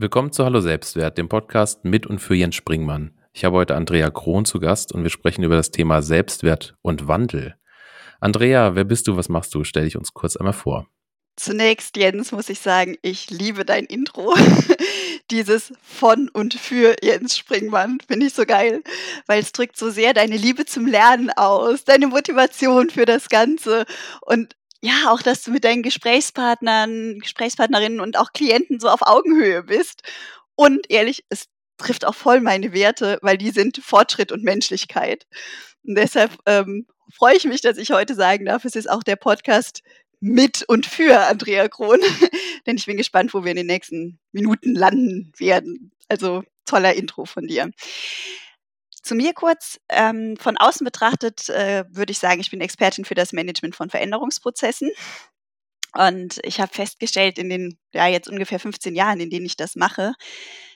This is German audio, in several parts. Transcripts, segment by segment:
Willkommen zu Hallo Selbstwert, dem Podcast mit und für Jens Springmann. Ich habe heute Andrea Krohn zu Gast und wir sprechen über das Thema Selbstwert und Wandel. Andrea, wer bist du? Was machst du? Stell dich uns kurz einmal vor. Zunächst, Jens, muss ich sagen, ich liebe dein Intro. Dieses von und für Jens Springmann finde ich so geil, weil es drückt so sehr deine Liebe zum Lernen aus, deine Motivation für das Ganze und ja, auch, dass du mit deinen Gesprächspartnern, Gesprächspartnerinnen und auch Klienten so auf Augenhöhe bist. Und ehrlich, es trifft auch voll meine Werte, weil die sind Fortschritt und Menschlichkeit. Und deshalb ähm, freue ich mich, dass ich heute sagen darf, es ist auch der Podcast mit und für Andrea Krohn. Denn ich bin gespannt, wo wir in den nächsten Minuten landen werden. Also toller Intro von dir. Zu mir kurz. Ähm, von außen betrachtet äh, würde ich sagen, ich bin Expertin für das Management von Veränderungsprozessen. Und ich habe festgestellt in den, ja, jetzt ungefähr 15 Jahren, in denen ich das mache,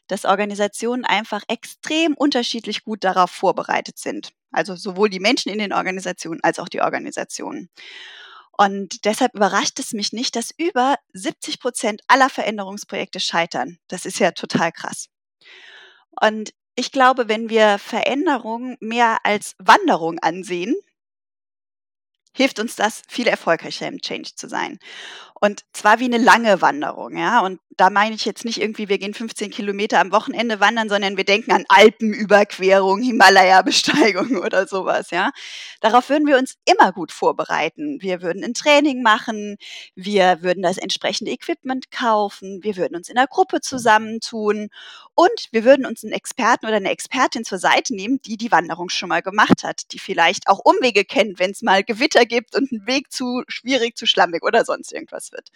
dass Organisationen einfach extrem unterschiedlich gut darauf vorbereitet sind. Also sowohl die Menschen in den Organisationen als auch die Organisationen. Und deshalb überrascht es mich nicht, dass über 70 Prozent aller Veränderungsprojekte scheitern. Das ist ja total krass. Und ich glaube, wenn wir Veränderung mehr als Wanderung ansehen, hilft uns das, viel erfolgreicher im Change zu sein. Und zwar wie eine lange Wanderung, ja. Und da meine ich jetzt nicht irgendwie, wir gehen 15 Kilometer am Wochenende wandern, sondern wir denken an Alpenüberquerung, Himalaya-Besteigung oder sowas, ja. Darauf würden wir uns immer gut vorbereiten. Wir würden ein Training machen, wir würden das entsprechende Equipment kaufen, wir würden uns in einer Gruppe zusammentun und wir würden uns einen Experten oder eine Expertin zur Seite nehmen, die die Wanderung schon mal gemacht hat, die vielleicht auch Umwege kennt, wenn es mal Gewitter gibt und ein Weg zu schwierig, zu schlammig oder sonst irgendwas wird.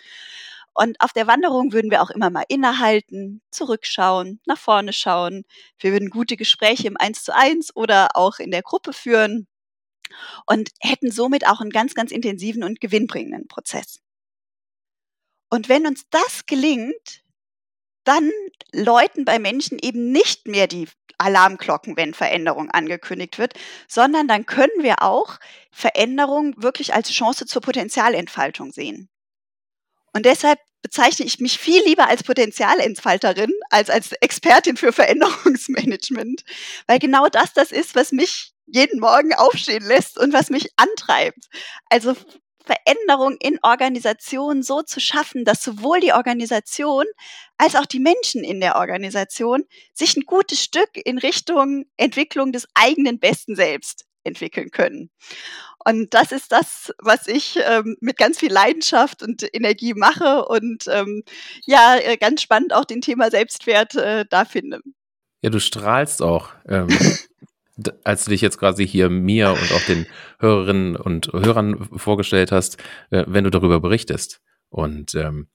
Und auf der Wanderung würden wir auch immer mal innehalten, zurückschauen, nach vorne schauen. Wir würden gute Gespräche im Eins zu eins oder auch in der Gruppe führen und hätten somit auch einen ganz, ganz intensiven und gewinnbringenden Prozess. Und wenn uns das gelingt, dann läuten bei Menschen eben nicht mehr die Alarmglocken, wenn Veränderung angekündigt wird, sondern dann können wir auch Veränderung wirklich als Chance zur Potenzialentfaltung sehen. Und deshalb bezeichne ich mich viel lieber als Potenzialentfalterin als als Expertin für Veränderungsmanagement, weil genau das das ist, was mich jeden Morgen aufstehen lässt und was mich antreibt. Also Veränderung in Organisationen so zu schaffen, dass sowohl die Organisation als auch die Menschen in der Organisation sich ein gutes Stück in Richtung Entwicklung des eigenen besten Selbst entwickeln können. Und das ist das, was ich ähm, mit ganz viel Leidenschaft und Energie mache und ähm, ja, äh, ganz spannend auch den Thema Selbstwert äh, da finde. Ja, du strahlst auch. Ähm, als du dich jetzt quasi hier mir und auch den Hörerinnen und Hörern vorgestellt hast, äh, wenn du darüber berichtest. Und ähm,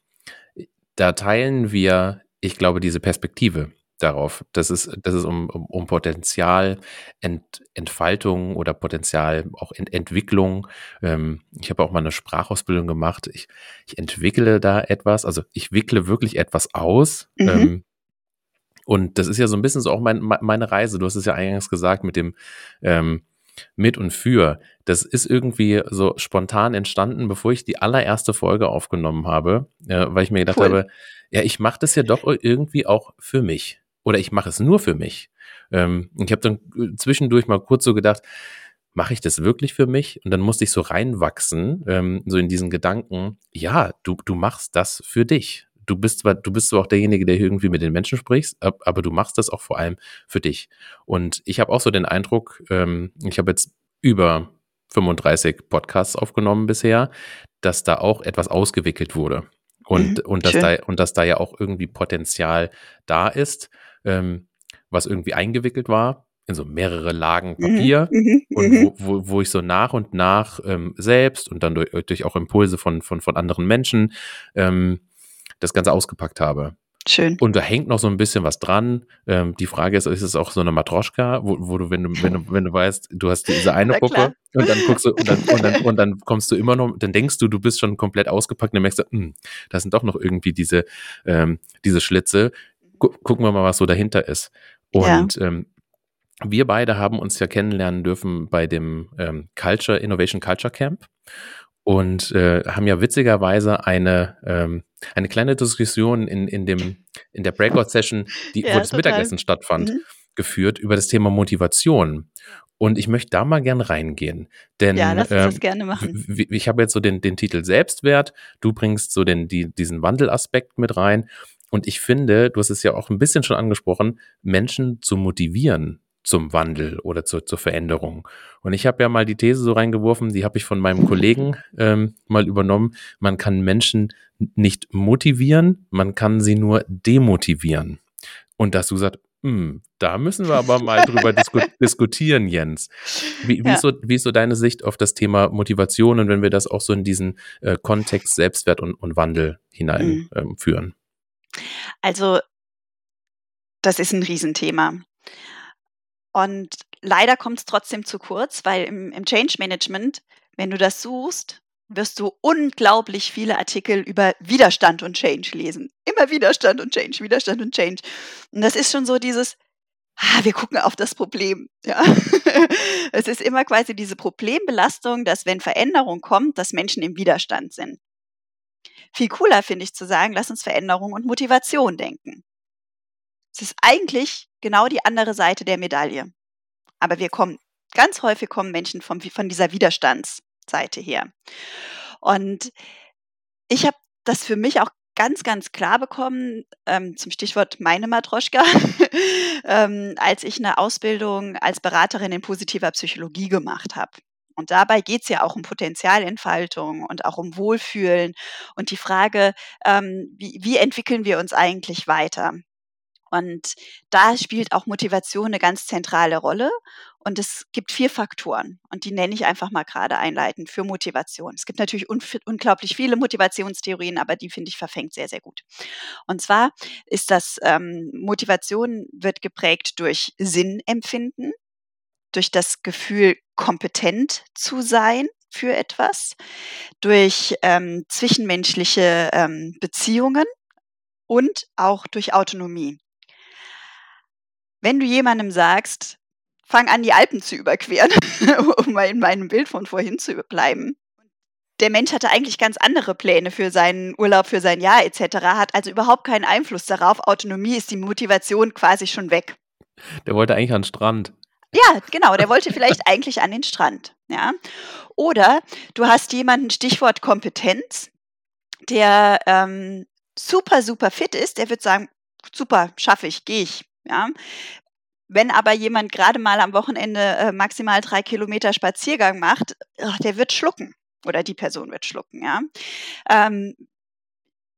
da teilen wir, ich glaube, diese Perspektive darauf, dass es, dass es um, um, um Potenzial, Ent, Entfaltung oder Potenzial auch Ent, Entwicklung. Ähm, ich habe auch mal eine Sprachausbildung gemacht. Ich, ich entwickle da etwas, also ich wickle wirklich etwas aus. Mhm. Ähm, und das ist ja so ein bisschen so auch mein, meine Reise. Du hast es ja eingangs gesagt mit dem ähm, mit und für. Das ist irgendwie so spontan entstanden, bevor ich die allererste Folge aufgenommen habe, äh, weil ich mir gedacht cool. habe, ja, ich mache das ja doch irgendwie auch für mich. Oder ich mache es nur für mich. Ähm, ich habe dann äh, zwischendurch mal kurz so gedacht, mache ich das wirklich für mich? Und dann musste ich so reinwachsen, ähm, so in diesen Gedanken, ja, du, du machst das für dich du bist zwar, du bist zwar auch derjenige, der irgendwie mit den Menschen sprichst, aber du machst das auch vor allem für dich. Und ich habe auch so den Eindruck, ähm, ich habe jetzt über 35 Podcasts aufgenommen bisher, dass da auch etwas ausgewickelt wurde. Und, mhm, und, dass da, und dass da ja auch irgendwie Potenzial da ist, ähm, was irgendwie eingewickelt war in so mehrere Lagen mhm, Papier mhm, und mhm. wo, wo, wo ich so nach und nach ähm, selbst und dann durch, durch auch Impulse von, von, von anderen Menschen ähm, das Ganze ausgepackt habe. Schön. Und da hängt noch so ein bisschen was dran. Ähm, die Frage ist, ist es auch so eine Matroschka, wo, wo du, wenn du, wenn du, wenn du weißt, du hast diese eine Puppe und dann guckst du und dann, und dann, und dann kommst du immer noch, dann denkst du, du bist schon komplett ausgepackt und dann merkst du, mh, hm, da sind doch noch irgendwie diese, ähm, diese Schlitze. Gucken wir mal, was so dahinter ist. Und ja. ähm, wir beide haben uns ja kennenlernen dürfen bei dem ähm, Culture Innovation Culture Camp und äh, haben ja witzigerweise eine, ähm, eine kleine Diskussion in, in, dem, in der Breakout-Session, die, ja, wo das total. Mittagessen stattfand, mhm. geführt über das Thema Motivation. Und ich möchte da mal gern reingehen. Denn ja, lass uns äh, das gerne machen. Ich habe jetzt so den, den Titel Selbstwert, du bringst so den, die, diesen Wandelaspekt mit rein. Und ich finde, du hast es ja auch ein bisschen schon angesprochen, Menschen zu motivieren zum Wandel oder zur, zur Veränderung. Und ich habe ja mal die These so reingeworfen, die habe ich von meinem Kollegen ähm, mal übernommen. Man kann Menschen nicht motivieren, man kann sie nur demotivieren. Und dass du sagst, hm, da müssen wir aber mal drüber disku diskutieren, Jens. Wie, wie, ja. ist so, wie ist so deine Sicht auf das Thema Motivation und wenn wir das auch so in diesen äh, Kontext Selbstwert und, und Wandel hineinführen? Mhm. Ähm, also, das ist ein Riesenthema. Und leider kommt es trotzdem zu kurz, weil im, im Change Management, wenn du das suchst, wirst du unglaublich viele Artikel über Widerstand und Change lesen. Immer Widerstand und Change, Widerstand und Change. Und das ist schon so dieses, ah, wir gucken auf das Problem. Ja. es ist immer quasi diese Problembelastung, dass wenn Veränderung kommt, dass Menschen im Widerstand sind. Viel cooler finde ich zu sagen, lass uns Veränderung und Motivation denken. Es ist eigentlich genau die andere Seite der Medaille. Aber wir kommen, ganz häufig kommen Menschen vom, von dieser Widerstandsseite her. Und ich habe das für mich auch ganz, ganz klar bekommen, ähm, zum Stichwort meine Matroschka, ähm, als ich eine Ausbildung als Beraterin in positiver Psychologie gemacht habe. Und dabei geht es ja auch um Potenzialentfaltung und auch um Wohlfühlen und die Frage, ähm, wie, wie entwickeln wir uns eigentlich weiter? Und da spielt auch Motivation eine ganz zentrale Rolle. Und es gibt vier Faktoren und die nenne ich einfach mal gerade einleitend für Motivation. Es gibt natürlich un unglaublich viele Motivationstheorien, aber die finde ich verfängt sehr, sehr gut. Und zwar ist das ähm, Motivation wird geprägt durch Sinnempfinden, durch das Gefühl, kompetent zu sein für etwas, durch ähm, zwischenmenschliche ähm, Beziehungen und auch durch Autonomie. Wenn du jemandem sagst, fang an, die Alpen zu überqueren, um mal in meinem Bild von vorhin zu bleiben. Der Mensch hatte eigentlich ganz andere Pläne für seinen Urlaub, für sein Jahr etc., hat also überhaupt keinen Einfluss darauf. Autonomie ist die Motivation quasi schon weg. Der wollte eigentlich an den Strand. Ja, genau, der wollte vielleicht eigentlich an den Strand. Ja. Oder du hast jemanden, Stichwort Kompetenz, der ähm, super, super fit ist, der wird sagen, super, schaffe ich, gehe ich. Ja. Wenn aber jemand gerade mal am Wochenende äh, maximal drei Kilometer Spaziergang macht, ach, der wird schlucken oder die Person wird schlucken. Ja. Ähm,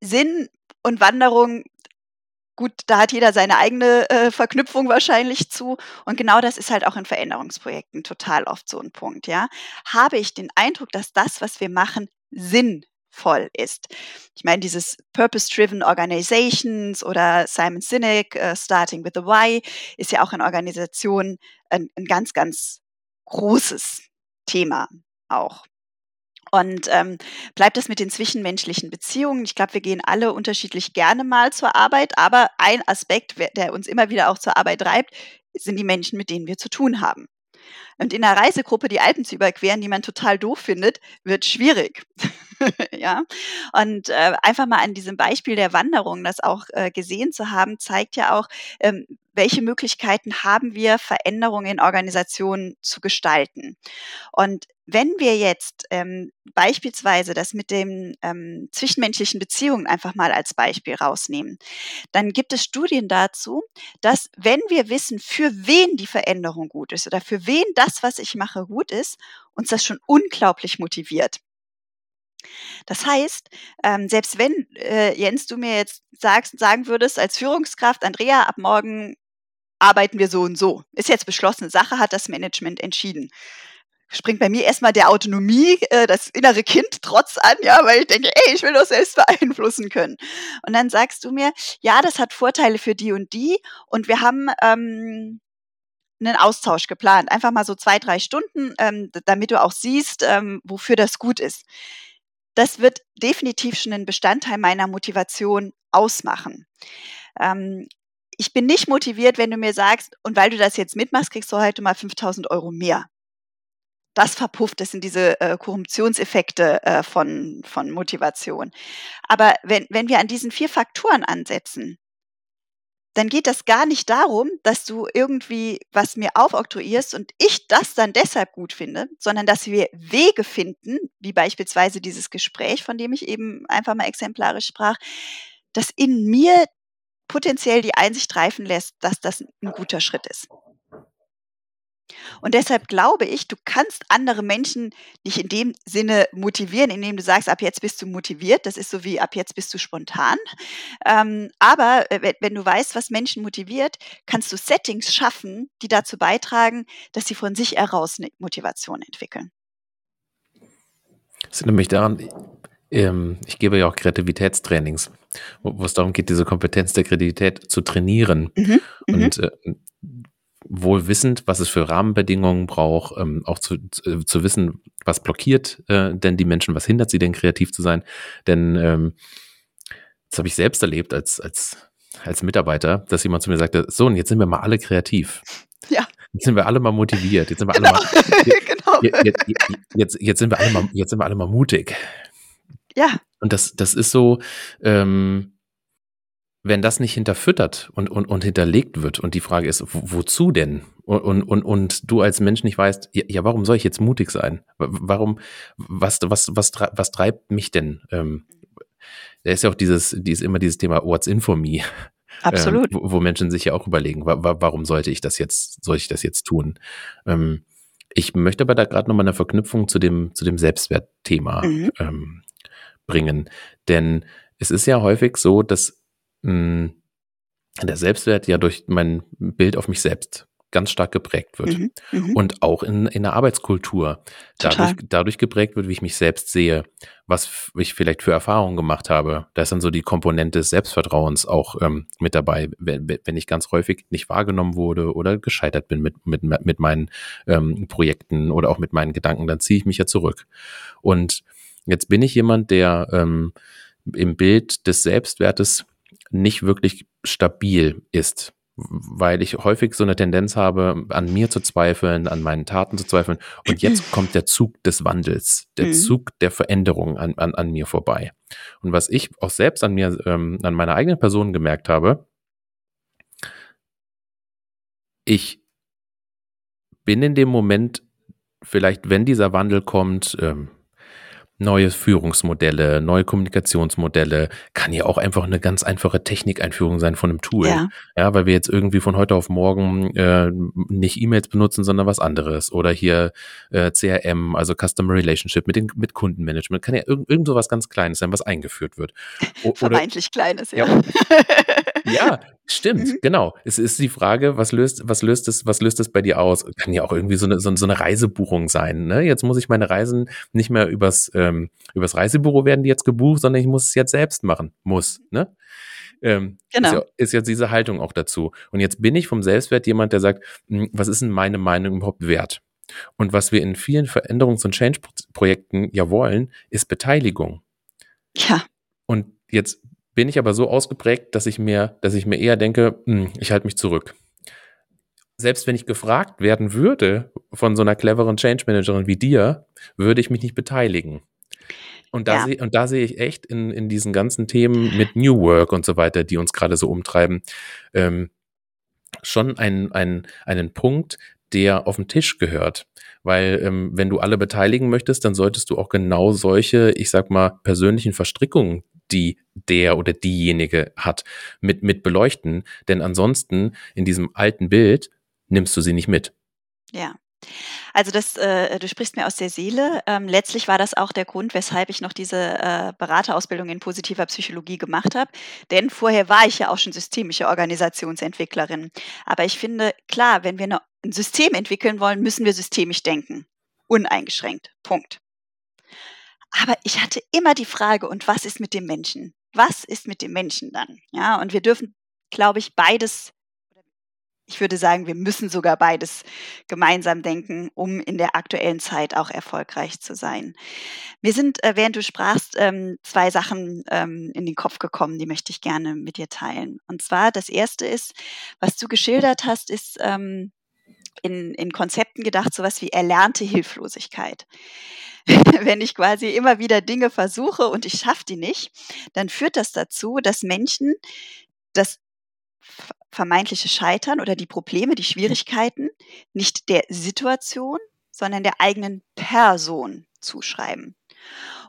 Sinn und Wanderung gut, da hat jeder seine eigene äh, Verknüpfung wahrscheinlich zu. Und genau das ist halt auch in Veränderungsprojekten total oft so ein Punkt, ja. Habe ich den Eindruck, dass das, was wir machen, Sinn voll ist. Ich meine, dieses Purpose-Driven Organizations oder Simon Sinek, uh, Starting with the Why, ist ja auch in Organisationen ein, ein ganz, ganz großes Thema auch. Und ähm, bleibt es mit den zwischenmenschlichen Beziehungen. Ich glaube, wir gehen alle unterschiedlich gerne mal zur Arbeit, aber ein Aspekt, der uns immer wieder auch zur Arbeit treibt, sind die Menschen, mit denen wir zu tun haben. Und in einer Reisegruppe die Alpen zu überqueren, die man total doof findet, wird schwierig. ja. Und äh, einfach mal an diesem Beispiel der Wanderung, das auch äh, gesehen zu haben, zeigt ja auch, ähm, welche Möglichkeiten haben wir, Veränderungen in Organisationen zu gestalten. Und wenn wir jetzt ähm, beispielsweise das mit den ähm, zwischenmenschlichen Beziehungen einfach mal als Beispiel rausnehmen, dann gibt es Studien dazu, dass wenn wir wissen, für wen die Veränderung gut ist oder für wen das, was ich mache, gut ist, uns das schon unglaublich motiviert. Das heißt, ähm, selbst wenn, äh, Jens, du mir jetzt sagst, sagen würdest als Führungskraft, Andrea, ab morgen arbeiten wir so und so. Ist jetzt beschlossene Sache, hat das Management entschieden. Springt bei mir erstmal der Autonomie, äh, das innere Kind trotz an, ja, weil ich denke, ey, ich will doch selbst beeinflussen können. Und dann sagst du mir, ja, das hat Vorteile für die und die und wir haben ähm, einen Austausch geplant. Einfach mal so zwei, drei Stunden, ähm, damit du auch siehst, ähm, wofür das gut ist das wird definitiv schon einen Bestandteil meiner Motivation ausmachen. Ähm, ich bin nicht motiviert, wenn du mir sagst, und weil du das jetzt mitmachst, kriegst du heute mal 5000 Euro mehr. Das verpufft, das sind diese äh, Korruptionseffekte äh, von, von Motivation. Aber wenn, wenn wir an diesen vier Faktoren ansetzen, dann geht das gar nicht darum, dass du irgendwie was mir aufoktroyierst und ich das dann deshalb gut finde, sondern dass wir Wege finden, wie beispielsweise dieses Gespräch, von dem ich eben einfach mal exemplarisch sprach, das in mir potenziell die Einsicht reifen lässt, dass das ein guter Schritt ist. Und deshalb glaube ich, du kannst andere Menschen nicht in dem Sinne motivieren, indem du sagst, ab jetzt bist du motiviert. Das ist so wie ab jetzt bist du spontan. Ähm, aber äh, wenn du weißt, was Menschen motiviert, kannst du Settings schaffen, die dazu beitragen, dass sie von sich heraus eine Motivation entwickeln. Das erinnert mich daran, ähm, ich gebe ja auch Kreativitätstrainings, wo, es darum geht, diese Kompetenz der Kreativität zu trainieren. Mhm, mhm. und äh, wohl wissend, was es für Rahmenbedingungen braucht, ähm, auch zu, zu, zu, wissen, was blockiert äh, denn die Menschen, was hindert sie denn kreativ zu sein. Denn ähm, das habe ich selbst erlebt als, als, als Mitarbeiter, dass jemand zu mir sagte, so, und jetzt sind wir mal alle kreativ. Ja. Jetzt sind wir alle mal motiviert. Jetzt sind wir genau. alle mal, jetzt, genau. jetzt, jetzt, jetzt, jetzt, sind wir alle mal, jetzt sind wir alle mal mutig. Ja. Und das, das ist so, ähm, wenn das nicht hinterfüttert und, und, und hinterlegt wird und die Frage ist, wo, wozu denn? Und, und, und, und du als Mensch nicht weißt, ja, ja, warum soll ich jetzt mutig sein? Warum, was, was, was, was treibt mich denn? Ähm, da ist ja auch dieses, dieses immer dieses Thema What's in for me. Absolut. Ähm, wo, wo, Menschen sich ja auch überlegen, wa, warum sollte ich das jetzt, soll ich das jetzt tun? Ähm, ich möchte aber da gerade nochmal eine Verknüpfung zu dem, zu dem Selbstwertthema mhm. ähm, bringen. Denn es ist ja häufig so, dass mh, der Selbstwert ja durch mein Bild auf mich selbst ganz stark geprägt wird. Mhm, mhm, und auch in, in der Arbeitskultur dadurch, dadurch geprägt wird, wie ich mich selbst sehe, was ich vielleicht für Erfahrungen gemacht habe. Da ist dann so die Komponente des Selbstvertrauens auch ähm, mit dabei, wenn, wenn ich ganz häufig nicht wahrgenommen wurde oder gescheitert bin mit, mit, mit meinen ähm, Projekten oder auch mit meinen Gedanken, dann ziehe ich mich ja zurück. Und jetzt bin ich jemand, der ähm, im Bild des Selbstwertes nicht wirklich stabil ist, weil ich häufig so eine Tendenz habe, an mir zu zweifeln, an meinen Taten zu zweifeln. Und jetzt kommt der Zug des Wandels, der mhm. Zug der Veränderung an, an, an mir vorbei. Und was ich auch selbst an mir, ähm, an meiner eigenen Person gemerkt habe, ich bin in dem Moment vielleicht, wenn dieser Wandel kommt, ähm, neue Führungsmodelle, neue Kommunikationsmodelle, kann ja auch einfach eine ganz einfache Technikeinführung sein von einem Tool. Ja, ja weil wir jetzt irgendwie von heute auf morgen äh, nicht E-Mails benutzen, sondern was anderes. Oder hier äh, CRM, also Customer Relationship mit, den, mit Kundenmanagement, kann ja irgend, irgend so was ganz Kleines sein, was eingeführt wird. O Vermeintlich Kleines, ja. ja. ja, stimmt, mhm. genau. Es ist die Frage, was löst, was löst es, was löst es bei dir aus? Kann ja auch irgendwie so eine, so, eine Reisebuchung sein. Ne? Jetzt muss ich meine Reisen nicht mehr übers, ähm, übers Reisebüro werden die jetzt gebucht, sondern ich muss es jetzt selbst machen. Muss, ne? Ähm, genau. Ist, ja, ist jetzt diese Haltung auch dazu. Und jetzt bin ich vom Selbstwert jemand, der sagt, hm, was ist denn meine Meinung überhaupt wert? Und was wir in vielen Veränderungs- und Change-Projekten ja wollen, ist Beteiligung. Ja. Und jetzt bin ich aber so ausgeprägt, dass ich mir, dass ich mir eher denke, hm, ich halte mich zurück. Selbst wenn ich gefragt werden würde von so einer cleveren Change Managerin wie dir, würde ich mich nicht beteiligen. Und da, ja. sehe, und da sehe ich echt in, in diesen ganzen Themen mit New Work und so weiter, die uns gerade so umtreiben, ähm, schon einen, einen, einen Punkt, der auf den Tisch gehört. Weil ähm, wenn du alle beteiligen möchtest, dann solltest du auch genau solche, ich sag mal, persönlichen Verstrickungen, die der oder diejenige hat, mit, mit beleuchten. Denn ansonsten in diesem alten Bild nimmst du sie nicht mit. Ja. Also das, äh, du sprichst mir aus der Seele. Ähm, letztlich war das auch der Grund, weshalb ich noch diese äh, Beraterausbildung in positiver Psychologie gemacht habe. Denn vorher war ich ja auch schon systemische Organisationsentwicklerin. Aber ich finde, klar, wenn wir eine, ein System entwickeln wollen, müssen wir systemisch denken. Uneingeschränkt. Punkt. Aber ich hatte immer die Frage, und was ist mit dem Menschen? Was ist mit dem Menschen dann? Ja, und wir dürfen, glaube ich, beides Ich würde sagen, wir müssen sogar beides gemeinsam denken, um in der aktuellen Zeit auch erfolgreich zu sein. Mir sind, äh, während du sprachst, ähm, zwei Sachen ähm, in den Kopf gekommen, die möchte ich gerne mit dir teilen. Und zwar, das erste ist, was du geschildert hast, ist ähm, in, in Konzepten gedacht, sowas wie erlernte Hilflosigkeit. Wenn ich quasi immer wieder Dinge versuche und ich schaffe die nicht, dann führt das dazu, dass Menschen das vermeintliche Scheitern oder die Probleme, die Schwierigkeiten nicht der Situation, sondern der eigenen Person zuschreiben.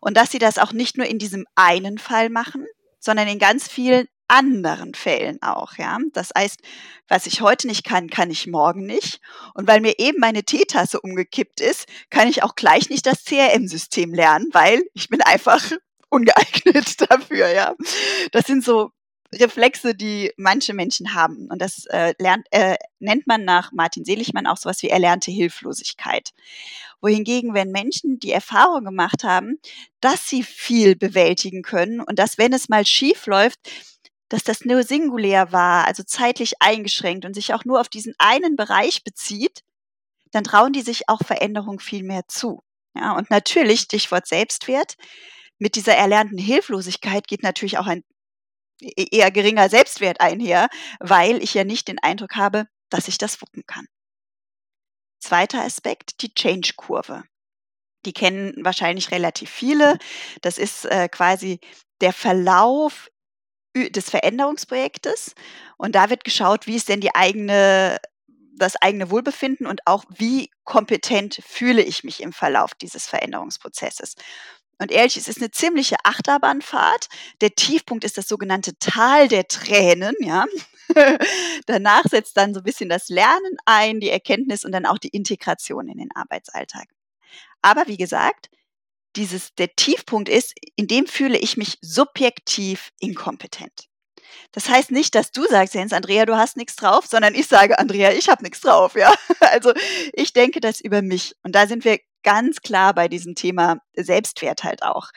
Und dass sie das auch nicht nur in diesem einen Fall machen, sondern in ganz vielen anderen Fällen auch, ja. Das heißt, was ich heute nicht kann, kann ich morgen nicht. Und weil mir eben meine Teetasse umgekippt ist, kann ich auch gleich nicht das CRM-System lernen, weil ich bin einfach ungeeignet dafür, ja. Das sind so Reflexe, die manche Menschen haben. Und das äh, lernt, äh, nennt man nach Martin Seligmann auch sowas wie erlernte Hilflosigkeit. Wohingegen, wenn Menschen die Erfahrung gemacht haben, dass sie viel bewältigen können und dass, wenn es mal schief läuft, dass das nur singulär war, also zeitlich eingeschränkt und sich auch nur auf diesen einen Bereich bezieht, dann trauen die sich auch Veränderung viel mehr zu. Ja, und natürlich, Stichwort Selbstwert, mit dieser erlernten Hilflosigkeit geht natürlich auch ein eher geringer Selbstwert einher, weil ich ja nicht den Eindruck habe, dass ich das wuppen kann. Zweiter Aspekt, die Change-Kurve. Die kennen wahrscheinlich relativ viele. Das ist äh, quasi der Verlauf des Veränderungsprojektes. Und da wird geschaut, wie ist denn die eigene, das eigene Wohlbefinden und auch wie kompetent fühle ich mich im Verlauf dieses Veränderungsprozesses. Und ehrlich, es ist eine ziemliche Achterbahnfahrt. Der Tiefpunkt ist das sogenannte Tal der Tränen, ja. Danach setzt dann so ein bisschen das Lernen ein, die Erkenntnis und dann auch die Integration in den Arbeitsalltag. Aber wie gesagt, dieses, der Tiefpunkt ist, in dem fühle ich mich subjektiv inkompetent. Das heißt nicht, dass du sagst, Jens, Andrea, du hast nichts drauf, sondern ich sage, Andrea, ich habe nichts drauf, ja. Also ich denke das über mich. Und da sind wir ganz klar bei diesem Thema Selbstwert halt auch.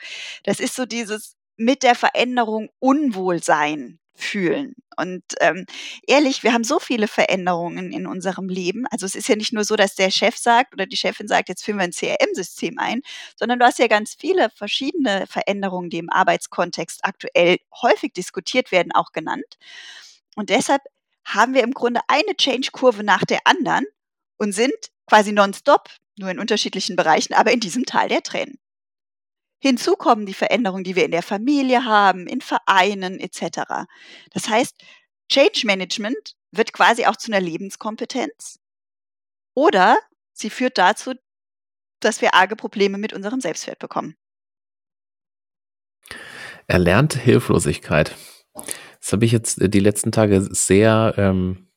Das ist so dieses mit der Veränderung Unwohlsein fühlen. Und ähm, ehrlich, wir haben so viele Veränderungen in unserem Leben. Also es ist ja nicht nur so, dass der Chef sagt oder die Chefin sagt, jetzt führen wir ein CRM-System ein, sondern du hast ja ganz viele verschiedene Veränderungen, die im Arbeitskontext aktuell häufig diskutiert werden, auch genannt. Und deshalb haben wir im Grunde eine Change-Kurve nach der anderen und sind quasi nonstop nur in unterschiedlichen Bereichen, aber in diesem Tal der Tränen. Hinzu kommen die Veränderungen, die wir in der Familie haben, in Vereinen etc. Das heißt, Change Management wird quasi auch zu einer Lebenskompetenz oder sie führt dazu, dass wir arge Probleme mit unserem Selbstwert bekommen. Erlernte Hilflosigkeit. Das habe ich jetzt die letzten Tage sehr, ähm,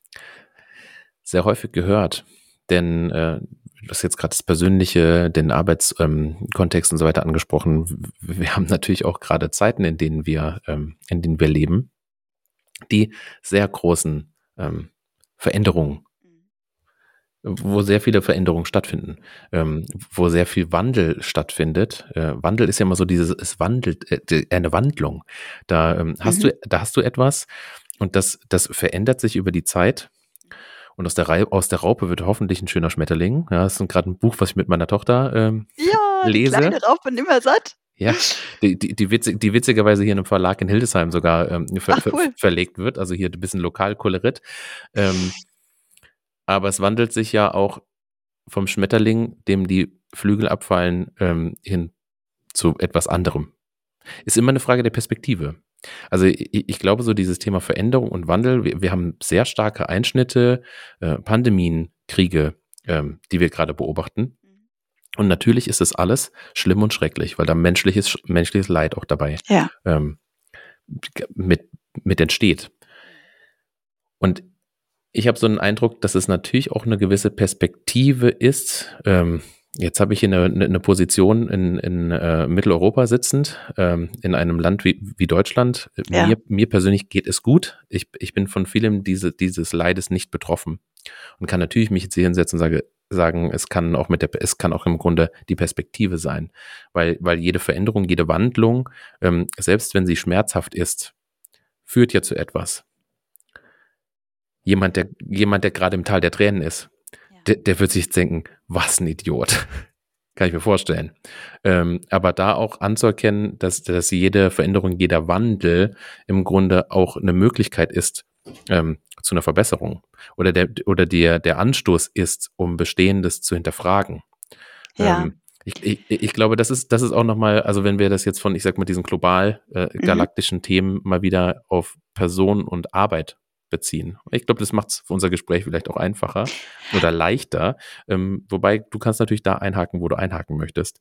sehr häufig gehört. Denn äh, du hast jetzt gerade das Persönliche, den Arbeitskontext ähm, und so weiter angesprochen. Wir haben natürlich auch gerade Zeiten, in denen wir, ähm, in denen wir leben, die sehr großen ähm, Veränderungen, wo sehr viele Veränderungen stattfinden, ähm, wo sehr viel Wandel stattfindet. Äh, Wandel ist ja immer so dieses, es wandelt, äh, eine Wandlung. Da ähm, hast mhm. du, da hast du etwas und das, das verändert sich über die Zeit und aus der, Rei aus der Raupe wird hoffentlich ein schöner Schmetterling. Ja, das ist gerade ein Buch, was ich mit meiner Tochter ähm, ja, lese. Ja, kleine Raupe nimmer satt. Ja, die, die, die, witzig, die witzigerweise hier in einem Verlag in Hildesheim sogar ähm, ver, Ach, cool. ver, verlegt wird. Also hier ein bisschen Lokalkolorit. Ähm, aber es wandelt sich ja auch vom Schmetterling, dem die Flügel abfallen, ähm, hin zu etwas anderem. Ist immer eine Frage der Perspektive. Also ich, ich, glaube, so dieses Thema Veränderung und Wandel, wir, wir haben sehr starke Einschnitte, äh, Pandemien, Kriege, ähm, die wir gerade beobachten. Mhm. Und natürlich ist das alles schlimm und schrecklich, weil da menschliches, menschliches Leid auch dabei ja. ähm, mit, mit entsteht. Und ich habe so einen Eindruck, dass es natürlich auch eine gewisse Perspektive ist, ähm, Jetzt habe ich eine, eine Position in, in äh, Mitteleuropa sitzend, ähm, in einem Land wie, wie Deutschland. Ja. Mir, mir persönlich geht es gut. Ich, ich bin von vielem diese, dieses Leides nicht betroffen und kann natürlich mich jetzt hier hinsetzen und sage, sagen, es kann auch mit der, es kann auch im Grunde die Perspektive sein, weil, weil jede Veränderung, jede Wandlung, ähm, selbst wenn sie schmerzhaft ist, führt ja zu etwas. jemand, der, jemand, der gerade im Tal der Tränen ist. Der, der wird sich denken, was ein Idiot. Kann ich mir vorstellen. Ähm, aber da auch anzuerkennen, dass, dass jede Veränderung, jeder Wandel im Grunde auch eine Möglichkeit ist ähm, zu einer Verbesserung oder der oder der der Anstoß ist, um Bestehendes zu hinterfragen. Ja. Ähm, ich, ich, ich glaube, das ist, das ist auch nochmal, also wenn wir das jetzt von, ich sag mal, diesen global äh, Mhm. galaktischen Themen mal wieder auf Person und Arbeit beziehen. Ich glaube, das macht es für unser Gespräch vielleicht auch einfacher oder leichter. Ähm, wobei du kannst natürlich da einhaken, wo du einhaken möchtest.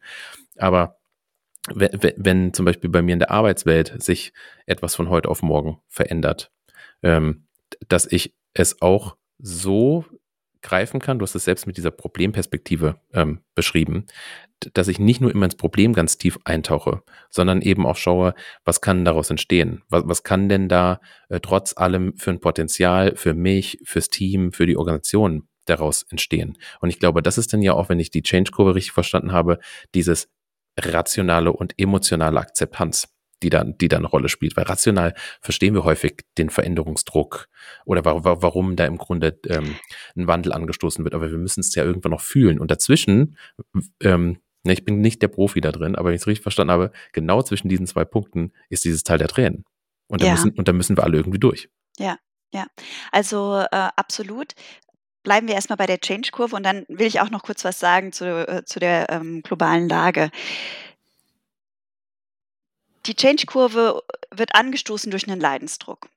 Aber wenn, wenn, zum Beispiel bei mir in der Arbeitswelt sich etwas von heute auf morgen verändert, ähm, dass ich es auch so greifen kann, du hast es selbst mit dieser Problemperspektive ähm, beschrieben, dass ich nicht nur immer ins Problem ganz tief eintauche, sondern eben auch schaue, was kann daraus entstehen? Was, was kann denn da äh, trotz allem für ein Potenzial für mich, fürs Team, für die Organisation daraus entstehen? Und ich glaube, das ist dann ja auch, wenn ich die Change-Kurve richtig verstanden habe, dieses rationale und emotionale Akzeptanz, die dann, die da eine Rolle spielt. Weil rational verstehen wir häufig den Veränderungsdruck oder wa wa warum da im Grunde ähm, ein Wandel angestoßen wird. Aber wir müssen es ja irgendwann noch fühlen. Und dazwischen, ähm, ne, ich bin nicht der Profi da drin, aber wenn ich es richtig verstanden habe, genau zwischen diesen zwei Punkten ist dieses Teil der Tränen. Und da, Ja. müssen, und da müssen wir alle irgendwie durch. Also äh, absolut. Bleiben wir erstmal bei der Change-Kurve und dann will ich auch noch kurz was sagen zu, äh, zu der ähm, globalen Lage. Die Change-Kurve wird angestoßen durch einen Leidensdruck.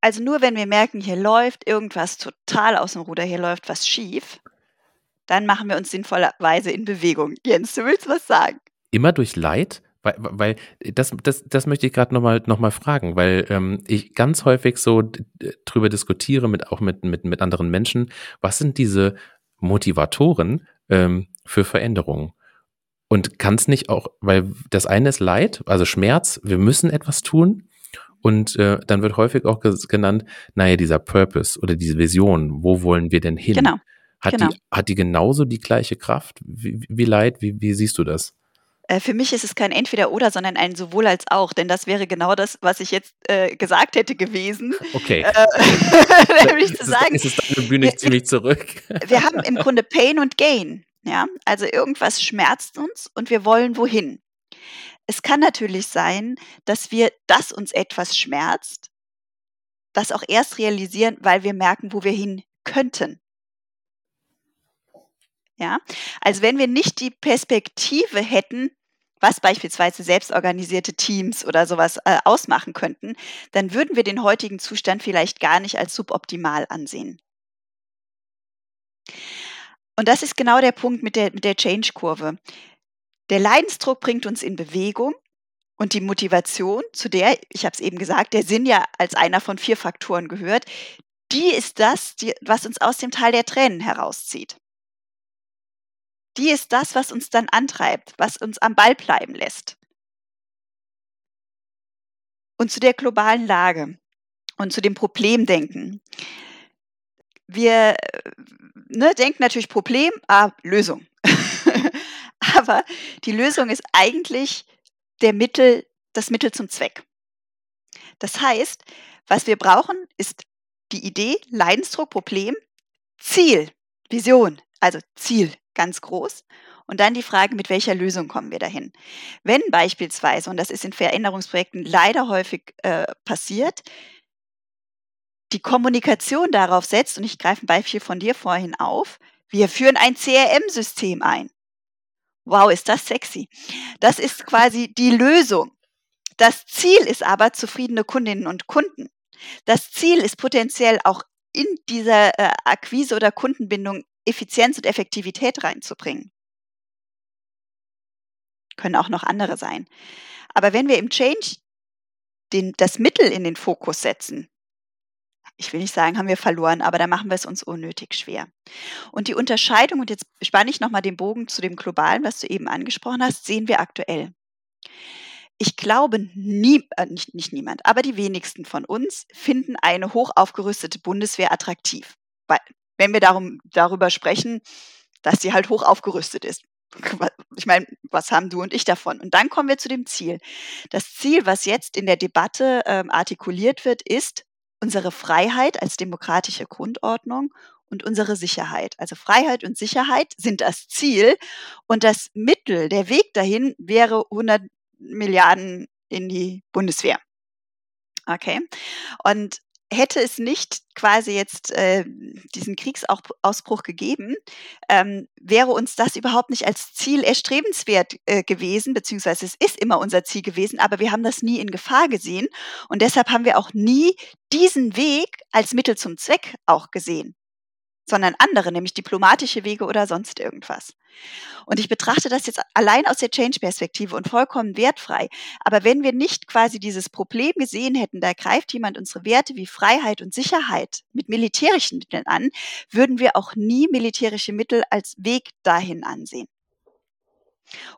Also nur wenn wir merken, hier läuft irgendwas total aus dem Ruder, hier läuft was schief, dann machen wir uns sinnvollerweise in Bewegung. Jens, du willst was sagen? Immer durch Leid? Weil, weil das, das, das möchte ich gerade nochmal noch mal fragen, weil ähm, ich ganz häufig so drüber diskutiere, mit, auch mit, mit, mit anderen Menschen, was sind diese Motivatoren ähm, für Veränderungen? Und kann es nicht auch, weil das eine ist Leid, also Schmerz, wir müssen etwas tun. Und äh, dann wird häufig auch genannt, naja, dieser Purpose oder diese Vision, wo wollen wir denn hin? Genau. Hat, genau. die, hat die genauso die gleiche Kraft? Wie, wie Leid? Wie, wie siehst du das? Äh, Für mich ist es kein Entweder-Oder, sondern ein sowohl als auch, denn das wäre genau das, was ich jetzt äh, gesagt hätte gewesen. Okay. Äh, nämlich zu ist, sagen, es, ist es deine Bühne wir- ziemlich zurück? wir haben im Grunde Pain und Gain. Ja? Also irgendwas schmerzt uns und wir wollen wohin. Es kann natürlich sein, dass wir, dass uns etwas schmerzt, das auch erst realisieren, weil wir merken, wo wir hin könnten. Ja, also wenn wir nicht die Perspektive hätten, was beispielsweise selbstorganisierte Teams oder sowas äh, ausmachen könnten, dann würden wir den heutigen Zustand vielleicht gar nicht als suboptimal ansehen. Und das ist genau der Punkt mit der, mit der Change-Kurve. Der Leidensdruck bringt uns in Bewegung und die Motivation, zu der, ich habe es eben gesagt, der Sinn ja als einer von vier Faktoren gehört, die ist das, die, was uns aus dem Tal der Tränen herauszieht. Die ist das, was uns dann antreibt, was uns am Ball bleiben lässt. Und zu der globalen Lage und zu dem Problemdenken. Wir ne, denken natürlich Problem, ah, Lösung. Aber die Lösung ist eigentlich der Mittel, das Mittel zum Zweck. Das heißt, was wir brauchen, ist die Idee, Leidensdruck, Problem, Ziel, Vision, also Ziel ganz groß. Und dann die Frage, mit welcher Lösung kommen wir dahin? Wenn beispielsweise, und das ist in Veränderungsprojekten leider häufig äh, passiert, die Kommunikation darauf setzt, und ich greife ein Beispiel von dir vorhin auf, wir führen ein CRM-System ein. Wow, ist das sexy. Das ist quasi die Lösung. Das Ziel ist aber zufriedene Kundinnen und Kunden. Das Ziel ist potenziell auch in dieser äh, Akquise oder Kundenbindung Effizienz und Effektivität reinzubringen. Können auch noch andere sein. Aber wenn wir im Change den, das Mittel in den Fokus setzen, ich will nicht sagen, haben wir verloren, aber da machen wir es uns unnötig schwer. Und die Unterscheidung, und jetzt spanne ich nochmal den Bogen zu dem Globalen, was du eben angesprochen hast, sehen wir aktuell. Ich glaube, nie, äh, nicht, nicht niemand, aber die wenigsten von uns finden eine hoch aufgerüstete Bundeswehr attraktiv. Weil, wenn wir darum, darüber sprechen, dass sie halt hoch aufgerüstet ist. Ich meine, was haben du und ich davon? Und dann kommen wir zu dem Ziel. Das Ziel, was jetzt in der Debatte ähm, artikuliert wird, ist unsere Freiheit als demokratische Grundordnung und unsere Sicherheit. Also Freiheit und Sicherheit sind das Ziel und das Mittel, der Weg dahin wäre 100 Milliarden in die Bundeswehr. Okay. Und hätte es nicht quasi jetzt äh, diesen Kriegsausbruch gegeben, ähm, wäre uns das überhaupt nicht als Ziel erstrebenswert äh, gewesen, beziehungsweise es ist immer unser Ziel gewesen, aber wir haben das nie in Gefahr gesehen. Und deshalb haben wir auch nie diesen Weg als Mittel zum Zweck auch gesehen sondern andere, nämlich diplomatische Wege oder sonst irgendwas. Und ich betrachte das jetzt allein aus der Change-Perspektive und vollkommen wertfrei. Aber wenn wir nicht quasi dieses Problem gesehen hätten, da greift jemand unsere Werte wie Freiheit und Sicherheit mit militärischen Mitteln an, würden wir auch nie militärische Mittel als Weg dahin ansehen.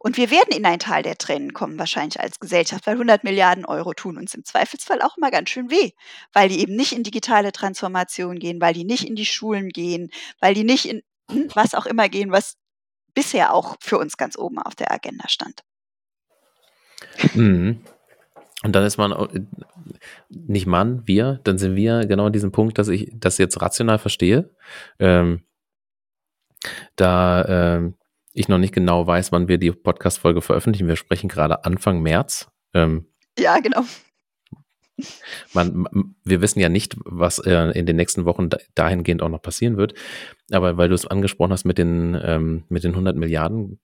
Und wir werden in ein Tal der Tränen kommen, wahrscheinlich als Gesellschaft, weil 100 Milliarden Euro tun uns im Zweifelsfall auch mal ganz schön weh, weil die eben nicht in digitale Transformation gehen, weil die nicht in die Schulen gehen, weil die nicht in hm, was auch immer gehen, was bisher auch für uns ganz oben auf der Agenda stand. Mhm. Und dann ist man nicht Mann, wir, dann sind wir genau an diesem Punkt, dass ich das jetzt rational verstehe. Ähm, da ähm, ich noch nicht genau weiß, wann wir die Podcast-Folge veröffentlichen. Wir sprechen gerade Anfang März. Ähm, ja, genau. Man, wir wissen ja nicht, was äh, in den nächsten Wochen dahingehend auch noch passieren wird. Aber weil du es angesprochen hast mit den, ähm, mit den 100 Milliarden,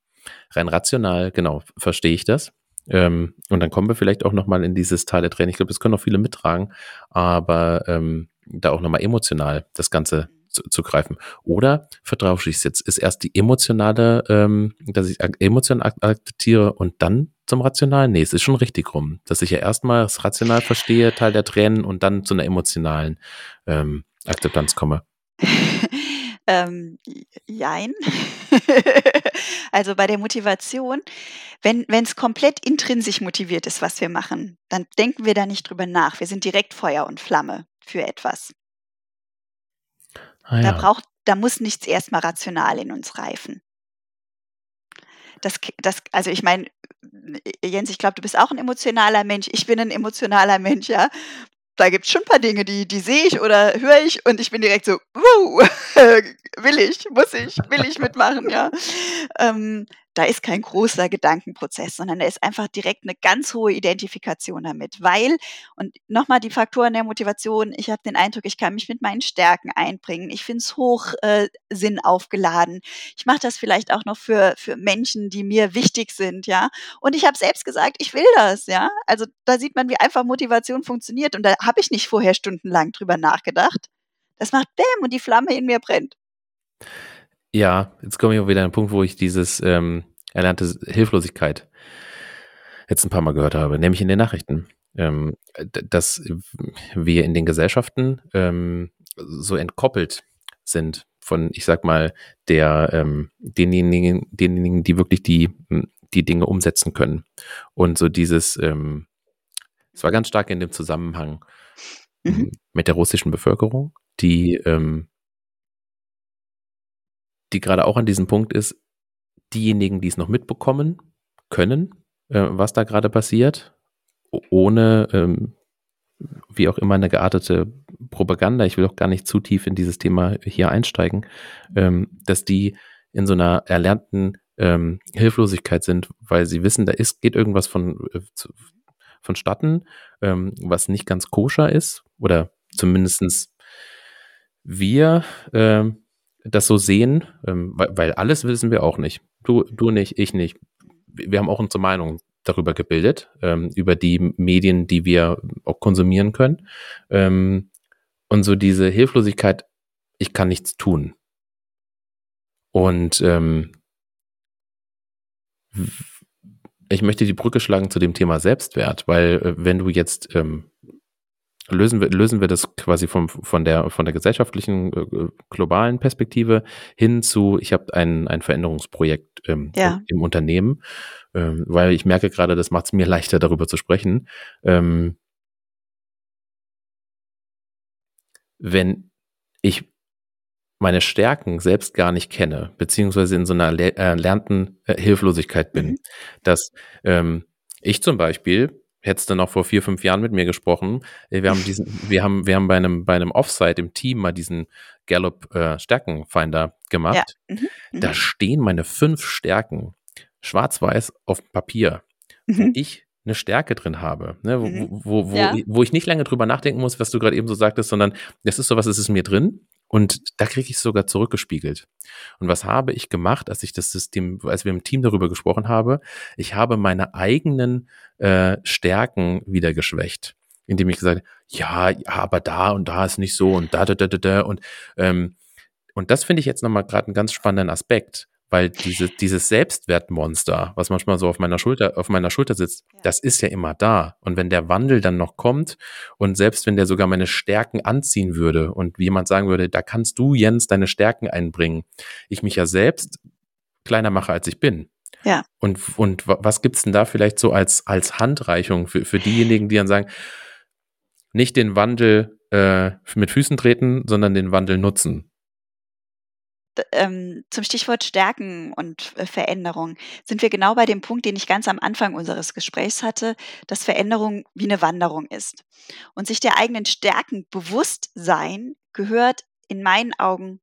rein rational, genau, verstehe ich das. Ähm, und dann kommen wir vielleicht auch nochmal in dieses Teil der Tränen. Ich glaube, das können auch viele mittragen, aber ähm, da auch nochmal emotional das Ganze zu, zu greifen. Oder vertausche ich es jetzt? Ist erst die emotionale, ähm, dass ich emotional akzeptiere und dann zum Rationalen? Nee, es ist schon richtig rum. Dass ich ja erstmal das rational verstehe, Teil der Tränen und dann zu einer emotionalen ähm, Akzeptanz komme. ähm, jein. also bei der Motivation, wenn es komplett intrinsisch motiviert ist, was wir machen, dann denken wir da nicht drüber nach. Wir sind direkt Feuer und Flamme für etwas. Ah, ja. Da braucht, da muss nichts erstmal rational in uns reifen. Das, das, also ich meine, Jens, ich glaube, du bist auch ein emotionaler Mensch. Ich bin ein emotionaler Mensch, ja. Da gibt es schon ein paar Dinge, die, die sehe ich oder höre ich und ich bin direkt so, wow, will ich, muss ich, will ich mitmachen, ja. Ähm, da ist kein großer Gedankenprozess, sondern da ist einfach direkt eine ganz hohe Identifikation damit. Weil, und nochmal die Faktoren der Motivation, ich habe den Eindruck, ich kann mich mit meinen Stärken einbringen. Ich finde es hoch äh, Sinn aufgeladen. Ich mache das vielleicht auch noch für, für Menschen, die mir wichtig sind, ja. Und ich habe selbst gesagt, ich will das, ja. Also da sieht man, wie einfach Motivation funktioniert. Und da habe ich nicht vorher stundenlang drüber nachgedacht. Das macht Bäm und die Flamme in mir brennt. Ja, jetzt komme ich auch wieder an den Punkt, wo ich dieses ähm, erlernte Hilflosigkeit jetzt ein paar Mal gehört habe, nämlich in den Nachrichten, ähm, dass wir in den Gesellschaften ähm, so entkoppelt sind von, ich sag mal, der ähm, denjenigen, denjenigen, die wirklich die die Dinge umsetzen können. Und so dieses, ähm, es war ganz stark in dem Zusammenhang mhm. mit der russischen Bevölkerung, die ähm, die gerade auch an diesem Punkt ist, diejenigen, die es noch mitbekommen können, äh, was da gerade passiert, ohne ähm, wie auch immer eine geartete Propaganda, ich will auch gar nicht zu tief in dieses Thema hier einsteigen, ähm, dass die in so einer erlernten ähm, Hilflosigkeit sind, weil sie wissen, da ist, geht irgendwas von, äh, vonstatten, ähm, was nicht ganz koscher ist, oder zumindestens wir ähm, das so sehen, ähm, weil, weil, alles wissen wir auch nicht. Du, du nicht, ich nicht. Wir haben auch unsere Meinung darüber gebildet, ähm, über die Medien, die wir auch konsumieren können. Ähm, und so diese Hilflosigkeit, ich kann nichts tun. Und ähm, ich möchte die Brücke schlagen zu dem Thema Selbstwert, weil äh, wenn du jetzt ähm, lösen wir, lösen wir das quasi vom, von, der, von der gesellschaftlichen, äh, globalen Perspektive hin zu, ich habe ein, ein Veränderungsprojekt ähm, ja. im Unternehmen, ähm, weil ich merke gerade, das macht es mir leichter, darüber zu sprechen. Ähm, wenn ich meine Stärken selbst gar nicht kenne, beziehungsweise in so einer erlernten äh, Hilflosigkeit bin, mhm. dass ähm, ich zum Beispiel hättest du noch vor vier, fünf Jahren mit mir gesprochen. Äh, wir haben diesen, wir haben, wir haben bei einem, bei einem Offsite im Team mal diesen Gallup äh, Stärkenfinder gemacht. Ja. Mhm. Mhm. Da stehen meine fünf Stärken schwarz-weiß auf Papier, mhm. wo ich eine Stärke drin habe, ne? wo, mhm. wo, wo, ja. wo, ich nicht lange drüber nachdenken muss, was du gerade eben so sagtest, sondern das ist sowas, es ist mir drin und da kriege ich es sogar zurückgespiegelt. Und was habe ich gemacht, als ich das System, als wir im Team darüber gesprochen haben? Ich habe meine eigenen äh, Stärken wieder geschwächt, indem ich gesagt ja, ja, aber da und da ist nicht so und da, da, da, da, da. Und, ähm, und das finde ich jetzt nochmal gerade einen ganz spannenden Aspekt weil diese, dieses Selbstwertmonster, was manchmal so auf meiner Schulter, auf meiner Schulter sitzt, ja. das ist ja immer da. Und wenn der Wandel dann noch kommt und selbst wenn der sogar meine Stärken anziehen würde und jemand sagen würde, da kannst du, Jens, deine Stärken einbringen, ich mich ja selbst kleiner mache, als ich bin. Ja. Und, und was gibt's denn da vielleicht so als, als Handreichung für, für diejenigen, die dann sagen, nicht den Wandel äh, mit Füßen treten, sondern den Wandel nutzen? Ähm, zum Stichwort Stärken und äh, Veränderung sind wir genau bei dem Punkt, den ich ganz am Anfang unseres Gesprächs hatte, dass Veränderung wie eine Wanderung ist. Und sich der eigenen Stärken bewusst sein gehört in meinen Augen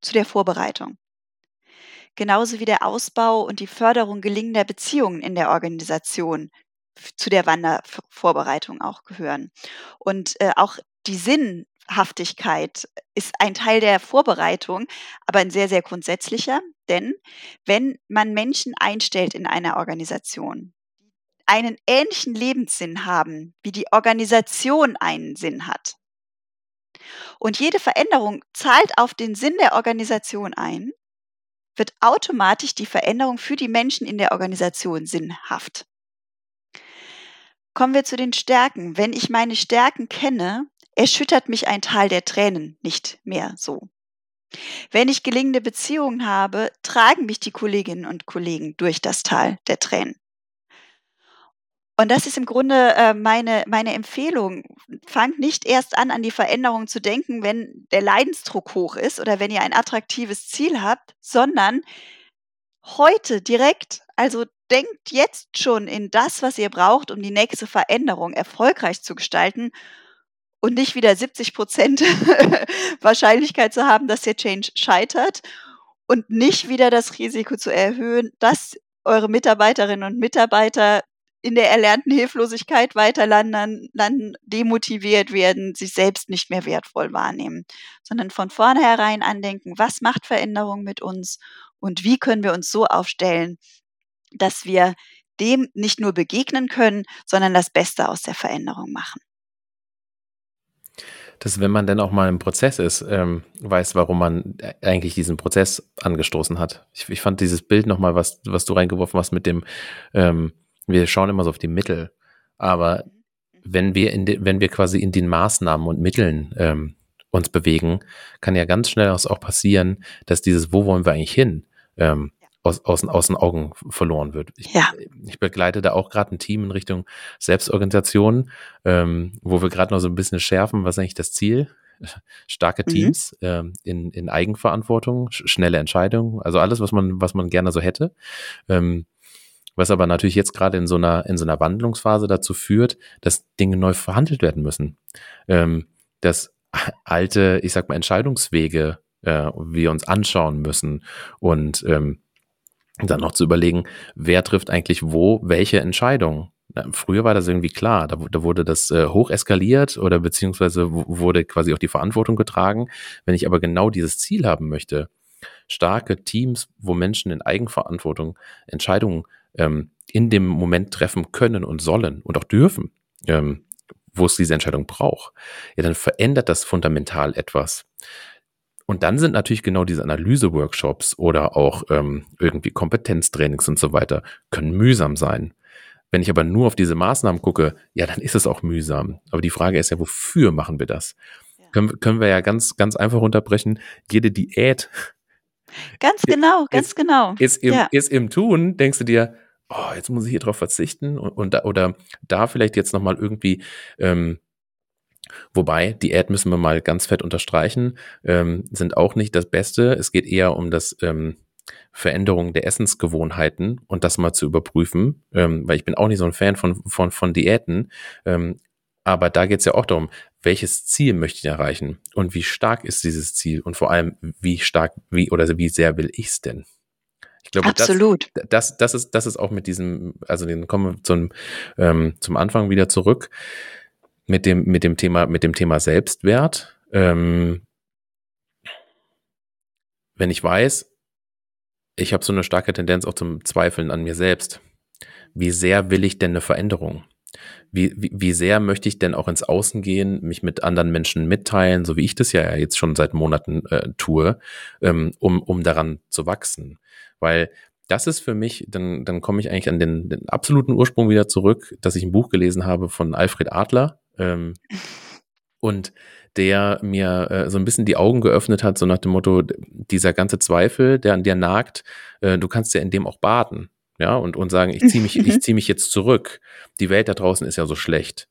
zu der Vorbereitung. Genauso wie der Ausbau und die Förderung gelingender Beziehungen in der Organisation zu der Wandervorbereitung auch gehören. Und äh, auch die Sinn Haftigkeit ist ein Teil der Vorbereitung, aber ein sehr, sehr grundsätzlicher. Denn wenn man Menschen einstellt in einer Organisation, einen ähnlichen Lebenssinn haben, wie die Organisation einen Sinn hat, und jede Veränderung zahlt auf den Sinn der Organisation ein, wird automatisch die Veränderung für die Menschen in der Organisation sinnhaft. Kommen wir zu den Stärken. Wenn ich meine Stärken kenne, erschüttert mich ein Teil der Tränen nicht mehr so. Wenn ich gelingende Beziehungen habe, tragen mich die Kolleginnen und Kollegen durch das Tal der Tränen. Und das ist im Grunde äh, meine, meine Empfehlung. Fangt nicht erst an, an die Veränderung zu denken, wenn der Leidensdruck hoch ist oder wenn ihr ein attraktives Ziel habt, sondern heute direkt, also denkt jetzt schon in das, was ihr braucht, um die nächste Veränderung erfolgreich zu gestalten und nicht wieder 70 Prozent Wahrscheinlichkeit zu haben, dass der Change scheitert und nicht wieder das Risiko zu erhöhen, dass eure Mitarbeiterinnen und Mitarbeiter in der erlernten Hilflosigkeit weiter landen, landen, demotiviert werden, sich selbst nicht mehr wertvoll wahrnehmen, sondern von vornherein andenken, was macht Veränderung mit uns und wie können wir uns so aufstellen, dass wir dem nicht nur begegnen können, sondern das Beste aus der Veränderung machen dass wenn man dann auch mal im Prozess ist, ähm, weiß, warum man eigentlich diesen Prozess angestoßen hat. Ich, ich fand dieses Bild nochmal, was, was du reingeworfen hast mit dem, ähm, wir schauen immer so auf die Mittel, aber wenn wir in de, wenn wir quasi in den Maßnahmen und Mitteln ähm, uns bewegen, kann ja ganz schnell auch passieren, dass dieses, wo wollen wir eigentlich hin, ähm, aus, aus, aus den Augen verloren wird. Ich, ja. ich begleite da auch gerade ein Team in Richtung Selbstorganisation, ähm, wo wir gerade noch so ein bisschen schärfen, was eigentlich das Ziel? Starke mhm. Teams mhm. ähm, in, in Eigenverantwortung, schnelle Entscheidungen, also alles, was man, was man gerne so hätte. Ähm, was aber natürlich jetzt gerade in so einer, in so einer Wandlungsphase dazu führt, dass Dinge neu verhandelt werden müssen. Ähm, dass alte, ich sag mal, Entscheidungswege äh, wir uns anschauen müssen und ähm, dann noch zu überlegen, wer trifft eigentlich wo welche Entscheidung. Früher war das irgendwie klar, da, da wurde das äh, hoch eskaliert oder beziehungsweise wurde quasi auch die Verantwortung getragen. Wenn ich aber genau dieses Ziel haben möchte, starke Teams, wo Menschen in Eigenverantwortung Entscheidungen ähm, in dem Moment treffen können und sollen und auch dürfen, ähm, wo es diese Entscheidung braucht, ja, dann verändert das fundamental etwas. Und dann sind natürlich genau diese Analyse-Workshops oder auch ähm, irgendwie Kompetenztrainings und so weiter, können mühsam sein. Wenn ich aber nur auf diese Maßnahmen gucke, ja, dann ist es auch mühsam. Aber die Frage ist ja, wofür machen wir das? Ja. Können, können wir ja ganz, ganz einfach unterbrechen. Jede Diät. Ganz genau, ist, ganz genau. Ist im, ja. ist im Tun, denkst du dir, oh, jetzt muss ich hier drauf verzichten und, und da, oder da vielleicht jetzt nochmal irgendwie ähm, Wobei, Diät müssen wir mal ganz fett unterstreichen, ähm, sind auch nicht das Beste. Es geht eher um das, ähm, Veränderung der Essensgewohnheiten und das mal zu überprüfen, ähm, weil ich bin auch nicht so ein Fan von, von, von Diäten. Ähm, aber da geht es ja auch darum, welches Ziel möchte ich erreichen und wie stark ist dieses Ziel und vor allem, wie stark, wie oder wie sehr will ich es denn? Ich glaube, Absolut. Das, das, das, ist, das ist auch mit diesem, also den kommen wir zum, ähm, zum Anfang wieder zurück mit dem, mit dem Thema, mit dem Thema Selbstwert. Ähm, wenn ich weiß, ich habe so eine starke Tendenz auch zum Zweifeln an mir selbst. Wie sehr will ich denn eine Veränderung? Wie, wie, wie sehr möchte ich denn auch ins Außen gehen, mich mit anderen Menschen mitteilen, so wie ich das ja jetzt schon seit Monaten äh, tue, ähm, um, um daran zu wachsen? Weil das ist für mich, dann, dann komme ich eigentlich an den, den absoluten Ursprung wieder zurück, dass ich ein Buch gelesen habe von Alfred Adler. Ähm, und der mir äh, so ein bisschen die Augen geöffnet hat, so nach dem Motto, dieser ganze Zweifel, der an dir nagt, äh, du kannst ja in dem auch baden, ja, und, und sagen, ich ziehe mich, ich ziehe mich jetzt zurück. Die Welt da draußen ist ja so schlecht.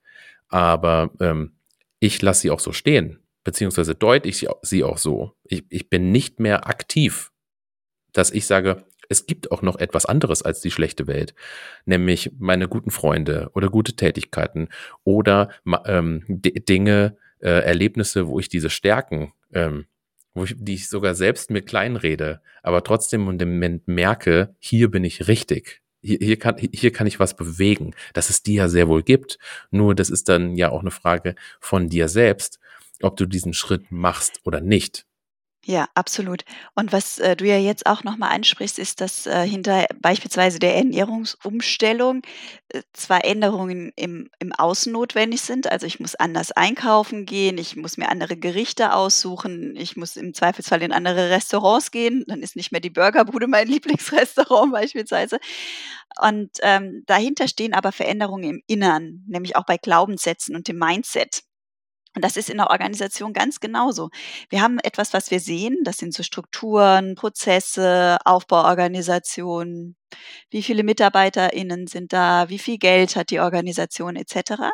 Aber ähm, ich lasse sie auch so stehen, beziehungsweise deute ich sie auch so. Ich, ich bin nicht mehr aktiv, dass ich sage, es gibt auch noch etwas anderes als die schlechte Welt, nämlich meine guten Freunde oder gute Tätigkeiten oder ähm, Dinge, äh, Erlebnisse, wo ich diese Stärken, ähm, wo ich, die ich sogar selbst mir kleinrede, aber trotzdem dem Moment merke, hier bin ich richtig. Hier, hier, kann, hier kann ich was bewegen, dass es dir ja sehr wohl gibt. Nur das ist dann ja auch eine Frage von dir selbst, ob du diesen Schritt machst oder nicht. Ja, absolut. Und was, äh, du ja jetzt auch noch mal ansprichst, ist, dass, äh, hinter beispielsweise der Ernährungsumstellung, äh, zwar Änderungen im im Außen notwendig sind. Also, ich muss anders einkaufen gehen, ich muss mir andere Gerichte aussuchen, ich muss im Zweifelsfall in andere Restaurants gehen. Dann ist nicht mehr die Burgerbude mein Lieblingsrestaurant beispielsweise. Und, ähm, dahinter stehen aber Veränderungen im Innern, nämlich auch bei Glaubenssätzen und dem Mindset. Und das ist in der Organisation ganz genauso. Wir haben etwas, was wir sehen. Das sind so Strukturen, Prozesse, Aufbauorganisationen. Wie viele MitarbeiterInnen sind da? Wie viel Geld hat die Organisation etc.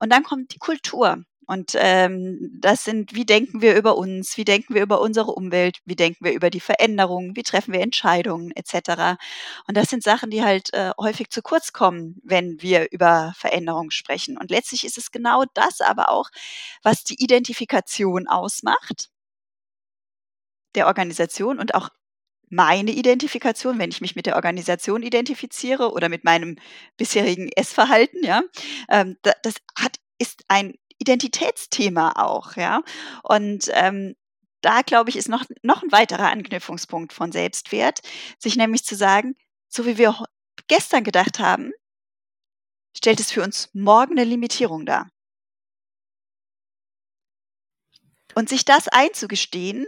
Und dann kommt die Kultur. Und ähm, das sind, wie denken wir über uns, wie denken wir über unsere Umwelt, wie denken wir über die Veränderungen, wie treffen wir Entscheidungen? Etc. Und das sind Sachen, die halt äh, häufig zu kurz kommen, wenn wir über Veränderungen sprechen. Und letztlich ist es genau das aber auch, was die Identifikation ausmacht. Der Organisation und auch meine Identifikation, wenn ich mich mit der Organisation identifiziere oder mit meinem bisherigen Essverhalten, ja, ähm, das hat, ist ein Identitätsthema auch, ja. Und ähm, da glaube ich, ist noch, noch ein weiterer Anknüpfungspunkt von Selbstwert, sich nämlich zu sagen, so wie wir gestern gedacht haben, stellt es für uns morgen eine Limitierung dar. Und sich das einzugestehen,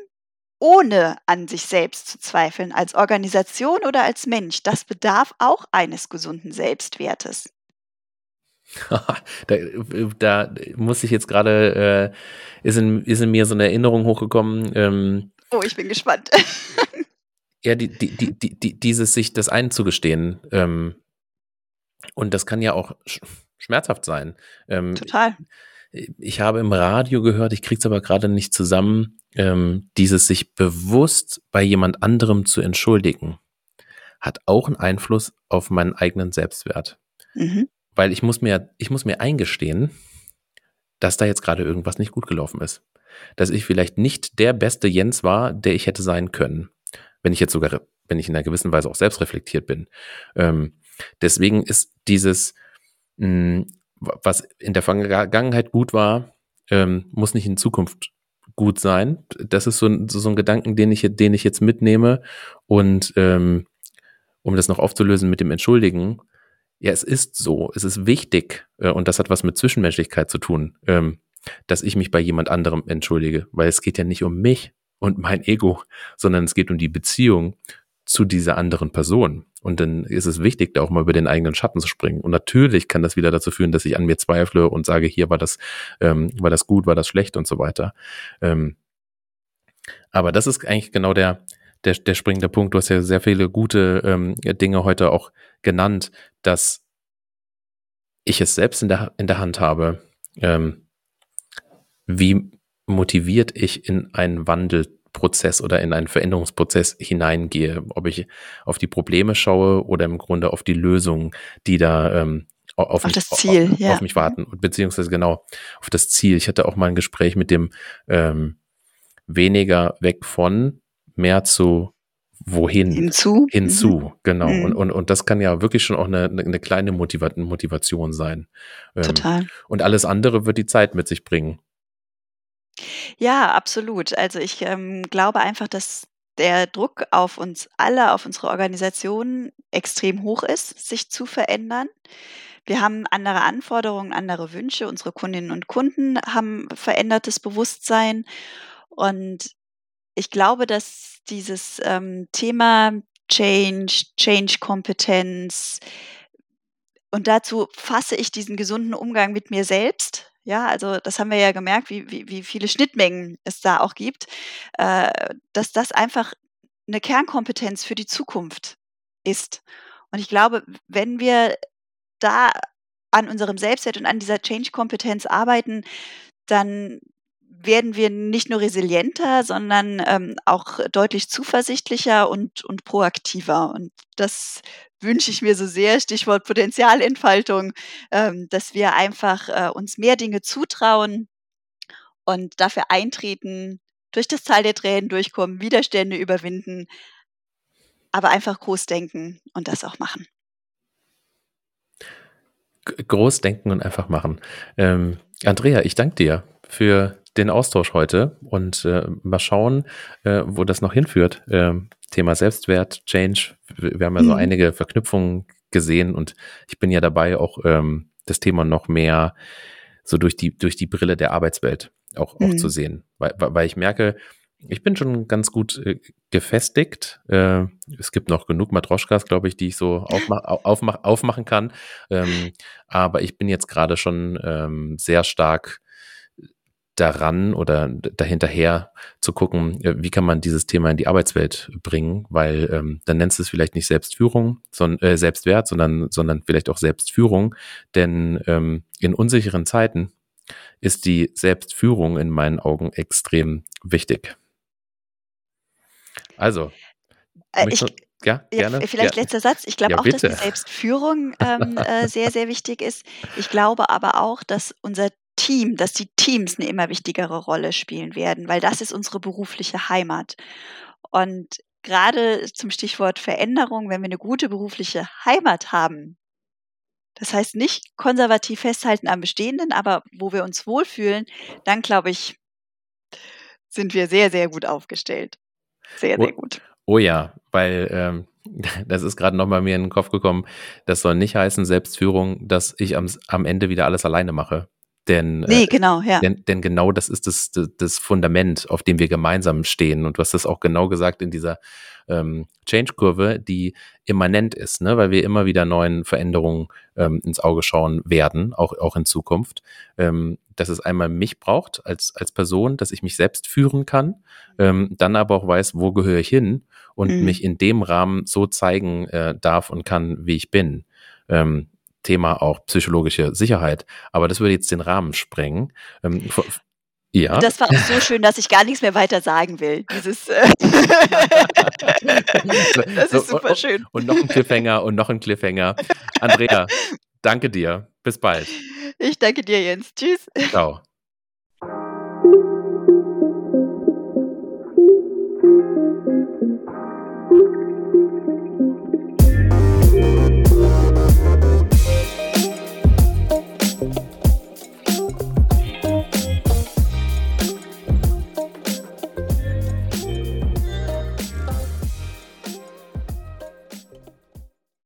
ohne an sich selbst zu zweifeln, als Organisation oder als Mensch, das bedarf auch eines gesunden Selbstwertes. da, da muss ich jetzt gerade, äh, ist, in, ist in mir so eine Erinnerung hochgekommen. Ähm, oh, ich bin gespannt. ja, die, die, die, die, die, dieses sich das einzugestehen. Ähm, und das kann ja auch sch schmerzhaft sein. Ähm, Total. Ich habe im Radio gehört, ich kriege es aber gerade nicht zusammen, ähm, dieses sich bewusst bei jemand anderem zu entschuldigen, hat auch einen Einfluss auf meinen eigenen Selbstwert. Mhm weil ich muss mir, ich muss mir eingestehen, dass da jetzt gerade irgendwas nicht gut gelaufen ist. Dass ich vielleicht nicht der beste Jens war, der ich hätte sein können. Wenn ich jetzt sogar, wenn ich in einer gewissen Weise auch selbst reflektiert bin. Ähm, deswegen ist dieses, mh, hm, was in der Vergangenheit gut war, ähm, muss nicht in Zukunft gut sein. Das ist so ein, so ein Gedanken, den ich, den ich jetzt mitnehme. Und ähm, um das noch aufzulösen mit dem Entschuldigen, ja, es ist so, es ist wichtig äh, und das hat was mit Zwischenmenschlichkeit zu tun, ähm, dass ich mich bei jemand anderem entschuldige, weil es geht ja nicht um mich und mein Ego, sondern es geht um die Beziehung zu dieser anderen Person. Und dann ist es wichtig, da auch mal über den eigenen Schatten zu springen. Und natürlich kann das wieder dazu führen, dass ich an mir zweifle und sage, hier war das, ähm, war das gut, war das schlecht und so weiter. Ähm, aber das ist eigentlich genau der, der, der springende Punkt. Du hast ja sehr viele gute ähm, Dinge heute auch genannt, dass ich es selbst in der, in der Hand habe, ähm, wie motiviert ich in einen Wandel Prozess oder in einen Veränderungsprozess hineingehe, ob ich auf die Probleme schaue oder im Grunde auf die Lösungen, die da ähm, auf, Auf mich, das Ziel, auf, ja. auf mich warten, beziehungsweise genau auf das Ziel. Ich hatte auch mal ein Gespräch mit dem ähm, weniger weg von, mehr zu wohin Hinzu. hinzu, Mhm. genau. Mhm. Und, und, und das kann ja wirklich schon auch eine, eine kleine Motiva Motivation sein. Ähm, Total. und alles andere wird die Zeit mit sich bringen. Ja, absolut. Also ich ähm, glaube einfach, dass der Druck auf uns alle, auf unsere Organisation extrem hoch ist, sich zu verändern. Wir haben andere Anforderungen, andere Wünsche. Unsere Kundinnen und Kunden haben verändertes Bewusstsein. Und ich glaube, dass dieses ähm, Thema Change, Change-Kompetenz und dazu fasse ich diesen gesunden Umgang mit mir selbst. Ja, also das haben wir ja gemerkt, wie, wie, wie viele Schnittmengen es da auch gibt, äh, dass das einfach eine Kernkompetenz für die Zukunft ist. Und ich glaube, wenn wir da an unserem Selbstwert und an dieser Change-Kompetenz arbeiten, dann werden wir nicht nur resilienter, sondern ähm, auch deutlich zuversichtlicher und, und proaktiver. Und das wünsche ich mir so sehr, Stichwort Potenzialentfaltung, ähm, dass wir einfach äh, uns mehr Dinge zutrauen und dafür eintreten, durch das Tal der Tränen durchkommen, Widerstände überwinden, aber einfach groß denken und das auch machen. Groß denken und einfach machen. Ähm, Andrea, ich danke dir für den Austausch heute und äh, mal schauen, äh, wo das noch hinführt. Ähm, Thema Selbstwert, Change. Wir haben ja so Mhm. einige Verknüpfungen gesehen und ich bin ja dabei, auch ähm, das Thema noch mehr so durch die, durch die Brille der Arbeitswelt auch, auch Mhm. zu sehen. Weil, weil ich merke, ich bin schon ganz gut äh, gefestigt. Äh, es gibt noch genug Matroschkas, glaube ich, die ich so aufmach, au- aufmach, aufmachen kann. Ähm, aber ich bin jetzt gerade schon ähm, sehr stark daran oder dahinterher zu gucken, äh, wie kann man dieses Thema in die Arbeitswelt bringen, weil ähm, dann nennst du es vielleicht nicht Selbstführung, sondern äh, Selbstwert, sondern, sondern vielleicht auch Selbstführung. Denn ähm, in unsicheren Zeiten ist die Selbstführung in meinen Augen extrem wichtig. Also, Äh, ich, ja, gerne. vielleicht Ja. letzter Satz. Ich glaube Ja, auch, dass die bitte. Selbstführung ähm, äh, sehr, sehr wichtig ist. Ich glaube aber auch, dass unser Team, dass die Teams eine immer wichtigere Rolle spielen werden, weil das ist unsere berufliche Heimat. Und gerade zum Stichwort Veränderung, wenn wir eine gute berufliche Heimat haben, das heißt nicht konservativ festhalten am Bestehenden, aber wo wir uns wohlfühlen, dann glaube ich, sind wir sehr, sehr gut aufgestellt. Sehr, Oh. sehr gut. Oh ja, weil ähm, das ist gerade nochmal mir in den Kopf gekommen, das soll nicht heißen, Selbstführung, dass ich am, am Ende wieder alles alleine mache. Denn, Nee, äh, genau, ja. denn, denn genau das ist das, das, das Fundament, auf dem wir gemeinsam stehen. Und du hast das auch genau gesagt in dieser ähm, Change-Kurve, die immanent ist, ne? weil wir immer wieder neuen Veränderungen ähm, ins Auge schauen werden, auch, auch in Zukunft. Ähm, dass es einmal mich braucht als, als Person, dass ich mich selbst führen kann, ähm, dann aber auch weiß, wo gehöre ich hin und Mhm. mich in dem Rahmen so zeigen äh, darf und kann, wie ich bin. Ähm, Thema auch psychologische Sicherheit. Aber das würde jetzt den Rahmen sprengen. Ähm, ja. Das war auch so schön, dass ich gar nichts mehr weiter sagen will. Dieses, äh das ist super und- schön. Und noch ein Cliffhanger und noch ein Cliffhanger. Andrea, danke dir. Bis bald. Ich danke dir, Jens. Tschüss. Ciao.